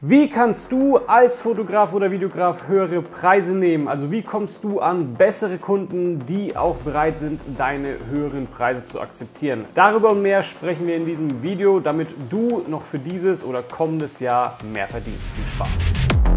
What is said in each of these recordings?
Wie kannst du als Fotograf oder Videograf höhere Preise nehmen? Also wie kommst du an bessere Kunden, die auch bereit sind, deine höheren Preise zu akzeptieren? Darüber und mehr sprechen wir in diesem Video, damit du noch für dieses oder kommendes Jahr mehr verdienst. Viel Spaß!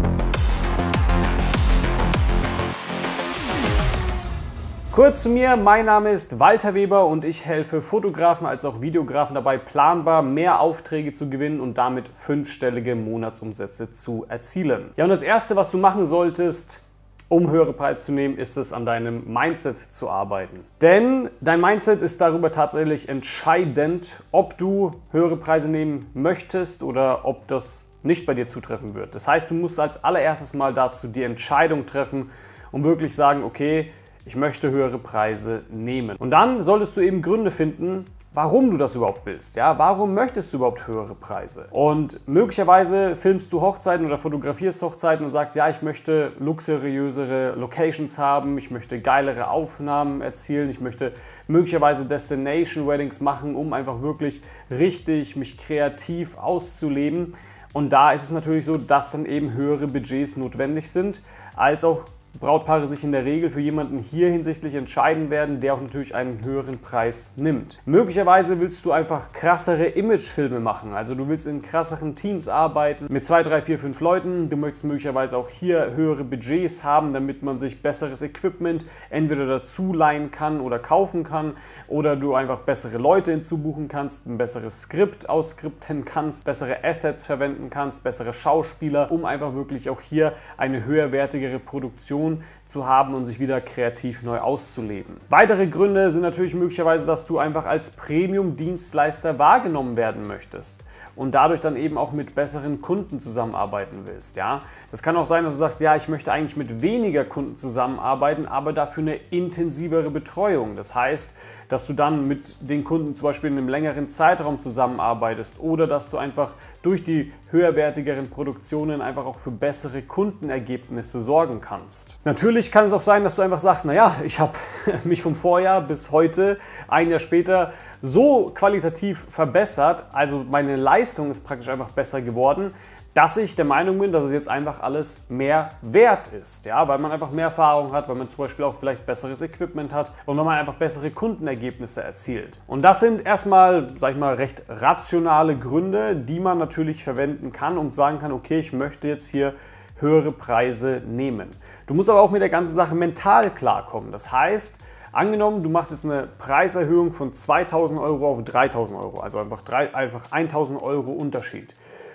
Kurz zu mir, mein Name ist Walter Weber und ich helfe Fotografen als auch Videografen dabei, planbar mehr Aufträge zu gewinnen und damit fünfstellige Monatsumsätze zu erzielen. Ja, und das Erste, was du machen solltest, um höhere Preise zu nehmen, ist es, an deinem Mindset zu arbeiten. Denn dein Mindset ist darüber tatsächlich entscheidend, ob du höhere Preise nehmen möchtest oder ob das nicht bei dir zutreffen wird. Das heißt, du musst als allererstes mal dazu die Entscheidung treffen, um wirklich sagen, okay, ich möchte höhere Preise nehmen. Und dann solltest du eben Gründe finden, warum du das überhaupt willst. Ja, warum möchtest du überhaupt höhere Preise? Und möglicherweise filmst du Hochzeiten oder fotografierst Hochzeiten und sagst, ja, ich möchte luxuriösere Locations haben, ich möchte geilere Aufnahmen erzielen, ich möchte möglicherweise Destination Weddings machen, um einfach wirklich richtig mich kreativ auszuleben. Und da ist es natürlich so, dass dann eben höhere Budgets notwendig sind, als auch Brautpaare sich in der Regel für jemanden hier hinsichtlich entscheiden werden, der auch natürlich einen höheren Preis nimmt. Möglicherweise willst du einfach krassere Imagefilme machen, also du willst in krasseren Teams arbeiten mit zwei, drei, vier, fünf Leuten. Du möchtest möglicherweise auch hier höhere Budgets haben, damit man sich besseres Equipment entweder dazu leihen kann oder kaufen kann oder du einfach bessere Leute hinzubuchen kannst, ein besseres Skript ausskripten kannst, bessere Assets verwenden kannst, bessere Schauspieler, um einfach wirklich auch hier eine höherwertigere Produktion Motivation zu haben und sich wieder kreativ neu auszuleben. Weitere Gründe sind natürlich möglicherweise, dass du einfach als Premium-Dienstleister wahrgenommen werden möchtest und dadurch dann eben auch mit besseren Kunden zusammenarbeiten willst. Ja? Das kann auch sein, dass du sagst, ja, ich möchte eigentlich mit weniger Kunden zusammenarbeiten, aber dafür eine intensivere Betreuung. Das heißt, dass du dann mit den Kunden zum Beispiel in einem längeren Zeitraum zusammenarbeitest oder dass du einfach durch die höherwertigeren Produktionen einfach auch für bessere Kundenergebnisse sorgen kannst. Natürlich kann es auch sein, dass du einfach sagst, naja, ich habe mich vom Vorjahr bis heute, ein Jahr später, so qualitativ verbessert, also meine Leistung ist praktisch einfach besser geworden, dass ich der Meinung bin, dass es jetzt einfach alles mehr wert ist. Ja, weil man einfach mehr Erfahrung hat, weil man zum Beispiel auch vielleicht besseres Equipment hat und weil man einfach bessere Kundenergebnisse erzielt. Und das sind erstmal, sag ich mal, recht rationale Gründe, die man natürlich verwenden kann und sagen kann, okay, ich möchte jetzt hier höhere Preise nehmen. Du musst aber auch mit der ganzen Sache mental klarkommen. Das heißt, Angenommen, du machst jetzt eine Preiserhöhung von 2000 Euro auf 3000 Euro, also einfach, drei, einfach 1000 Euro Unterschied.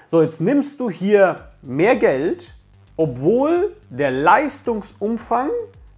So, jetzt nimmst du hier mehr Geld, obwohl der Leistungsumfang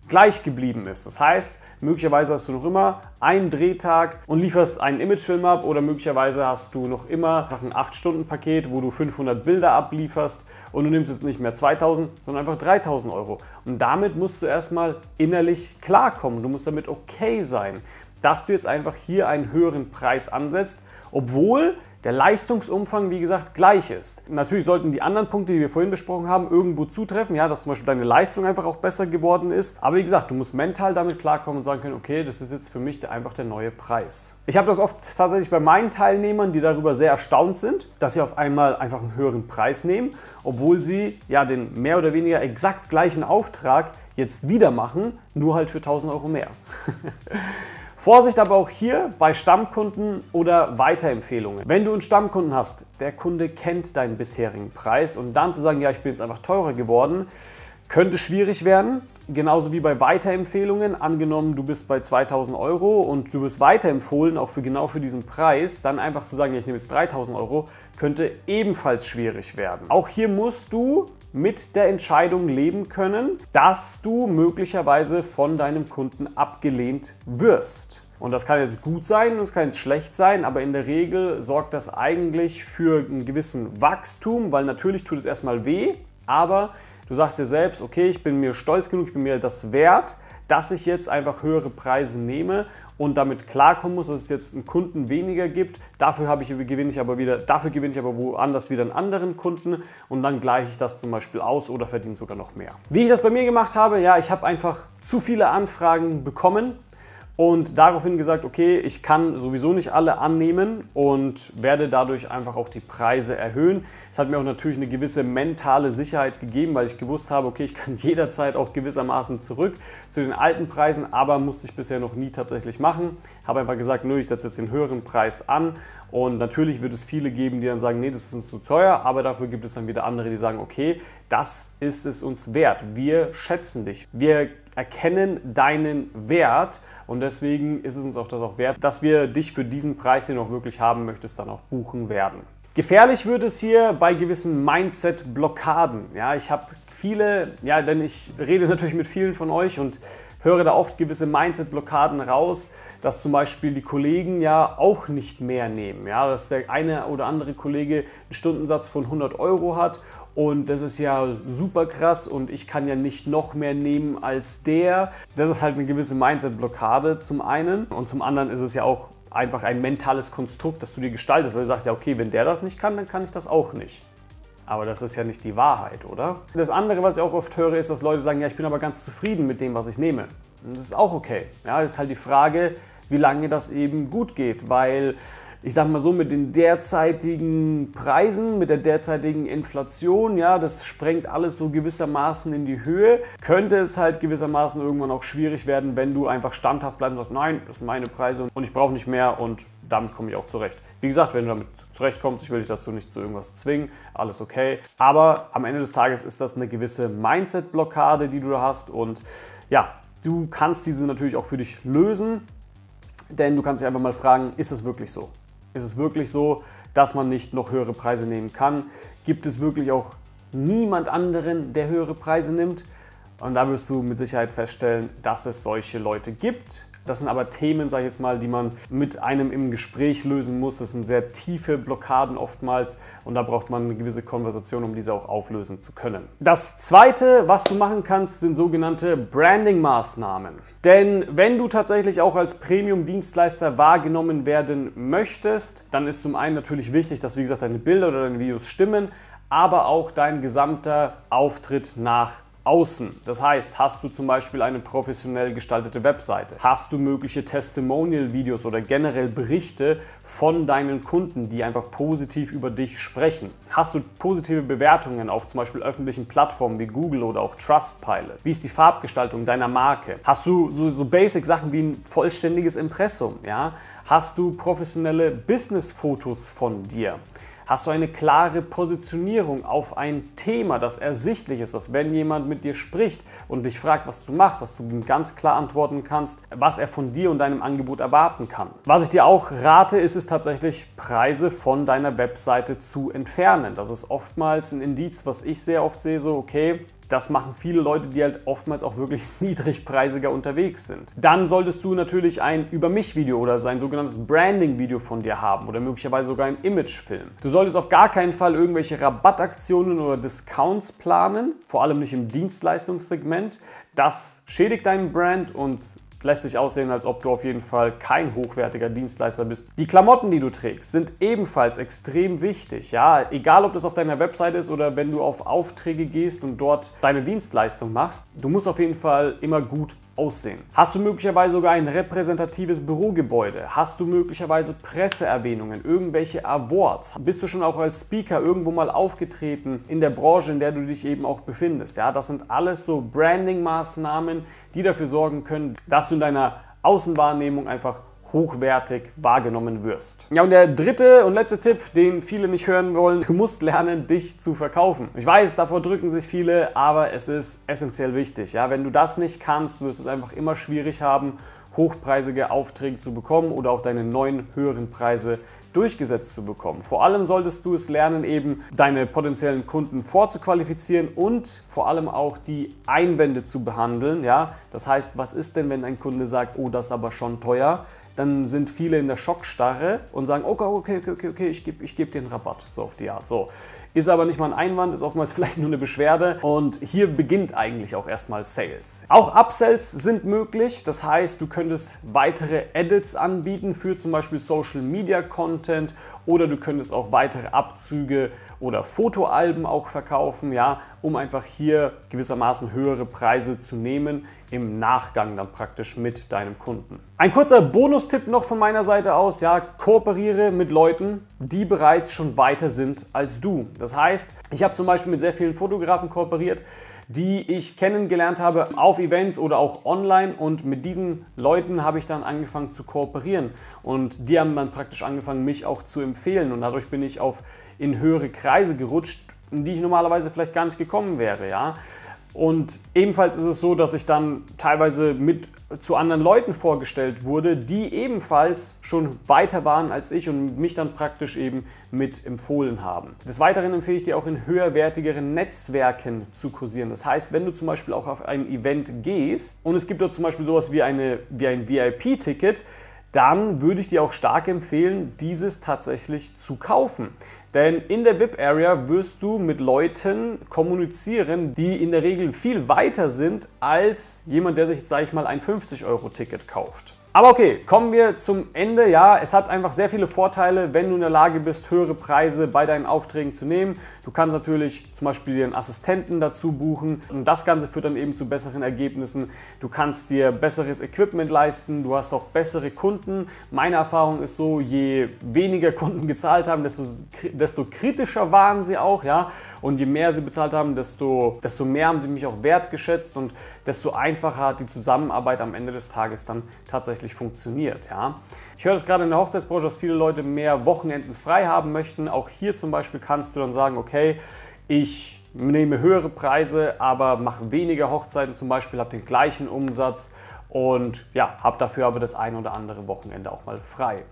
gleich geblieben ist. Das heißt, möglicherweise hast du noch immer einen Drehtag und lieferst einen Imagefilm ab oder möglicherweise hast du noch immer ein 8-Stunden-Paket, wo du 500 Bilder ablieferst und du nimmst jetzt nicht mehr 2000, sondern einfach 3000 Euro. Und damit musst du erstmal innerlich klarkommen. Du musst damit okay sein, dass du jetzt einfach hier einen höheren Preis ansetzt, obwohl der Leistungsumfang, wie gesagt, gleich ist. Natürlich sollten die anderen Punkte, die wir vorhin besprochen haben, irgendwo zutreffen, ja, dass zum Beispiel deine Leistung einfach auch besser geworden ist. Aber wie gesagt, du musst mental damit klarkommen und sagen können, okay, das ist jetzt für mich einfach der neue Preis. Ich habe das oft tatsächlich bei meinen Teilnehmern, die darüber sehr erstaunt sind, dass sie auf einmal einfach einen höheren Preis nehmen, obwohl sie ja den mehr oder weniger exakt gleichen Auftrag jetzt wieder machen, nur halt für 1000 Euro mehr. Vorsicht aber auch hier bei Stammkunden oder Weiterempfehlungen. Wenn du einen Stammkunden hast, der Kunde kennt deinen bisherigen Preis und dann zu sagen, ja, ich bin jetzt einfach teurer geworden, könnte schwierig werden. Genauso wie bei Weiterempfehlungen. Angenommen, du bist bei 2000 Euro und du wirst weiterempfohlen, auch für genau für diesen Preis, dann einfach zu sagen, ja, ich nehme jetzt 3000 Euro, könnte ebenfalls schwierig werden. Auch hier musst du mit der Entscheidung leben können, dass du möglicherweise von deinem Kunden abgelehnt wirst. Und das kann jetzt gut sein, das kann jetzt schlecht sein, aber in der Regel sorgt das eigentlich für einen gewissen Wachstum, weil natürlich tut es erstmal weh, aber du sagst dir selbst, okay, ich bin mir stolz genug, ich bin mir das wert, dass ich jetzt einfach höhere Preise nehme und damit klarkommen muss, dass es jetzt einen Kunden weniger gibt. Dafür habe ich, gewinne ich aber wieder, dafür gewinne ich aber woanders wieder einen anderen Kunden und dann gleiche ich das zum Beispiel aus oder verdiene sogar noch mehr. Wie ich das bei mir gemacht habe, ja, ich habe einfach zu viele Anfragen bekommen und daraufhin gesagt, okay, ich kann sowieso nicht alle annehmen und werde dadurch einfach auch die Preise erhöhen. Es hat mir auch natürlich eine gewisse mentale Sicherheit gegeben, weil ich gewusst habe, okay, ich kann jederzeit auch gewissermaßen zurück zu den alten Preisen, aber musste ich bisher noch nie tatsächlich machen. Habe einfach gesagt, nö, ich setze jetzt den höheren Preis an und natürlich wird es viele geben, die dann sagen, nee, das ist uns zu teuer, aber dafür gibt es dann wieder andere, die sagen, okay, das ist es uns wert. Wir schätzen dich. Wir erkennen deinen Wert und deswegen ist es uns auch das auch wert, dass wir dich für diesen Preis, den du auch wirklich haben möchtest, dann auch buchen werden. Gefährlich wird es hier bei gewissen Mindset-Blockaden. Ja, ich habe viele, ja, denn ich rede natürlich mit vielen von euch und höre da oft gewisse Mindset-Blockaden raus, dass zum Beispiel die Kollegen ja auch nicht mehr nehmen. Ja, dass der eine oder andere Kollege einen Stundensatz von 100 Euro hat und das ist ja super krass und ich kann ja nicht noch mehr nehmen als der. Das ist halt eine gewisse Mindset-Blockade zum einen und zum anderen ist es ja auch einfach ein mentales Konstrukt, das du dir gestaltest, weil du sagst ja, okay, wenn der das nicht kann, dann kann ich das auch nicht. Aber das ist ja nicht die Wahrheit, oder? Das andere, was ich auch oft höre, ist, dass Leute sagen, ja, ich bin aber ganz zufrieden mit dem, was ich nehme. Und das ist auch okay. Ja, das ist halt die Frage, wie lange das eben gut geht, weil ich sag mal so, mit den derzeitigen Preisen, mit der derzeitigen Inflation, ja, das sprengt alles so gewissermaßen in die Höhe, könnte es halt gewissermaßen irgendwann auch schwierig werden, wenn du einfach standhaft bleibst und sagst, nein, das sind meine Preise und ich brauche nicht mehr und damit komme ich auch zurecht. Wie gesagt, wenn du damit zurechtkommst, ich will dich dazu nicht zu irgendwas zwingen, alles okay. Aber am Ende des Tages ist das eine gewisse Mindset-Blockade, die du da hast und ja, du kannst diese natürlich auch für dich lösen, denn du kannst dich einfach mal fragen, ist es wirklich so? Ist es wirklich so, dass man nicht noch höhere Preise nehmen kann? Gibt es wirklich auch niemand anderen, der höhere Preise nimmt? Und da wirst du mit Sicherheit feststellen, dass es solche Leute gibt. Das sind aber Themen, sage ich jetzt mal, die man mit einem im Gespräch lösen muss. Das sind sehr tiefe Blockaden oftmals und da braucht man eine gewisse Konversation, um diese auch auflösen zu können. Das zweite, was du machen kannst, sind sogenannte Branding-Maßnahmen. Denn wenn du tatsächlich auch als Premium-Dienstleister wahrgenommen werden möchtest, dann ist zum einen natürlich wichtig, dass wie gesagt deine Bilder oder deine Videos stimmen, aber auch dein gesamter Auftritt nach außen. Das heißt, hast du zum Beispiel eine professionell gestaltete Webseite, hast du mögliche Testimonial-Videos oder generell Berichte von deinen Kunden, die einfach positiv über dich sprechen. Hast du positive Bewertungen auf zum Beispiel öffentlichen Plattformen wie Google oder auch Trustpilot? Wie ist die Farbgestaltung deiner Marke? Hast du so, so Basic-Sachen wie ein vollständiges Impressum? Ja? Hast du professionelle Business-Fotos von dir? Hast du eine klare Positionierung auf ein Thema, das ersichtlich ist, dass wenn jemand mit dir spricht und dich fragt, was du machst, dass du ihm ganz klar antworten kannst, was er von dir und deinem Angebot erwarten kann. Was ich dir auch rate, ist es tatsächlich, Preise von deiner Webseite zu entfernen. Das ist oftmals ein Indiz, was ich sehr oft sehe, so okay, das machen viele Leute, die halt oftmals auch wirklich niedrigpreisiger unterwegs sind. Dann solltest du natürlich ein Über mich-Video oder ein sogenanntes Branding-Video von dir haben oder möglicherweise sogar ein Imagefilm. Du solltest auf gar keinen Fall irgendwelche Rabattaktionen oder Discounts planen, vor allem nicht im Dienstleistungssegment. Das schädigt deinen Brand und lässt sich aussehen, als ob du auf jeden Fall kein hochwertiger Dienstleister bist. Die Klamotten, die du trägst, sind ebenfalls extrem wichtig. Ja, egal ob das auf deiner Website ist oder wenn du auf Aufträge gehst und dort deine Dienstleistung machst, du musst auf jeden Fall immer gut aussehen? Hast du möglicherweise sogar ein repräsentatives Bürogebäude? Hast du möglicherweise Presseerwähnungen, irgendwelche Awards? Bist du schon auch als Speaker irgendwo mal aufgetreten in der Branche, in der du dich eben auch befindest? Ja, das sind alles so Branding-Maßnahmen, die dafür sorgen können, dass du in deiner Außenwahrnehmung einfach hochwertig wahrgenommen wirst. Ja, und der dritte und letzte Tipp, den viele nicht hören wollen, du musst lernen, dich zu verkaufen. Ich weiß, davor drücken sich viele, aber es ist essentiell wichtig. Ja, wenn du das nicht kannst, wirst du es einfach immer schwierig haben, hochpreisige Aufträge zu bekommen oder auch deine neuen höheren Preise durchgesetzt zu bekommen. Vor allem solltest du es lernen, eben deine potenziellen Kunden vorzuqualifizieren und vor allem auch die Einwände zu behandeln. Ja? Das heißt, was ist denn, wenn ein Kunde sagt, oh, das ist aber schon teuer? Dann sind viele in der Schockstarre und sagen, okay, okay, okay, okay, okay ich gebe ich geb dir einen Rabatt, so auf die Art. So. Ist aber nicht mal ein Einwand, ist oftmals vielleicht nur eine Beschwerde und hier beginnt eigentlich auch erstmal Sales. Auch Upsells sind möglich, das heißt, du könntest weitere Edits anbieten für zum Beispiel Social Media Content oder du könntest auch weitere Abzüge oder Fotoalben auch verkaufen, ja, um einfach hier gewissermaßen höhere Preise zu nehmen, im Nachgang dann praktisch mit deinem Kunden. Ein kurzer Bonustipp noch von meiner Seite aus, ja, kooperiere mit Leuten, die bereits schon weiter sind als du. Das heißt, ich habe zum Beispiel mit sehr vielen Fotografen kooperiert, die ich kennengelernt habe auf Events oder auch online. Und mit diesen Leuten habe ich dann angefangen zu kooperieren. Und die haben dann praktisch angefangen, mich auch zu empfehlen. Und dadurch bin ich auf in höhere Kreise gerutscht, in die ich normalerweise vielleicht gar nicht gekommen wäre, ja. Und ebenfalls ist es so, dass ich dann teilweise mit zu anderen Leuten vorgestellt wurde, die ebenfalls schon weiter waren als ich und mich dann praktisch eben mit empfohlen haben. Des Weiteren empfehle ich dir auch in höherwertigeren Netzwerken zu kursieren. Das heißt, wenn du zum Beispiel auch auf ein Event gehst und es gibt dort zum Beispiel sowas wie, eine, wie ein VIP-Ticket, dann würde ich dir auch stark empfehlen, dieses tatsächlich zu kaufen. Denn in der VIP-Area wirst du mit Leuten kommunizieren, die in der Regel viel weiter sind als jemand, der sich sage ich mal, ein 50-Euro-Ticket kauft. Aber okay, kommen wir zum Ende. Ja, es hat einfach sehr viele Vorteile, wenn du in der Lage bist, höhere Preise bei deinen Aufträgen zu nehmen. Du kannst natürlich zum Beispiel dir einen Assistenten dazu buchen und das Ganze führt dann eben zu besseren Ergebnissen. Du kannst dir besseres Equipment leisten, du hast auch bessere Kunden. Meine Erfahrung ist so, je weniger Kunden gezahlt haben, desto, desto kritischer waren sie auch. Ja? Und je mehr sie bezahlt haben, desto, desto mehr haben sie mich auch wertgeschätzt und desto einfacher hat die Zusammenarbeit am Ende des Tages dann tatsächlich funktioniert. Ja. Ich höre das gerade in der Hochzeitsbranche, dass viele Leute mehr Wochenenden frei haben möchten. Auch hier zum Beispiel kannst du dann sagen, okay, ich nehme höhere Preise, aber mache weniger Hochzeiten zum Beispiel, habe den gleichen Umsatz und ja, habe dafür aber das ein oder andere Wochenende auch mal frei.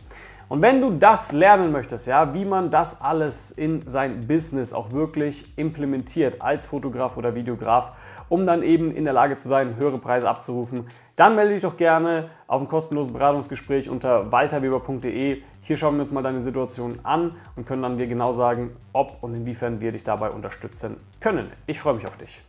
Und wenn du das lernen möchtest, ja, wie man das alles in sein Business auch wirklich implementiert als Fotograf oder Videograf, um dann eben in der Lage zu sein, höhere Preise abzurufen, dann melde dich doch gerne auf ein kostenloses Beratungsgespräch unter walterweber.de. Hier schauen wir uns mal deine Situation an und können dann dir genau sagen, ob und inwiefern wir dich dabei unterstützen können. Ich freue mich auf dich.